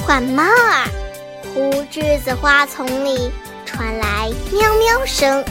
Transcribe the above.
换猫儿。胡栀子花丛里传来喵喵声。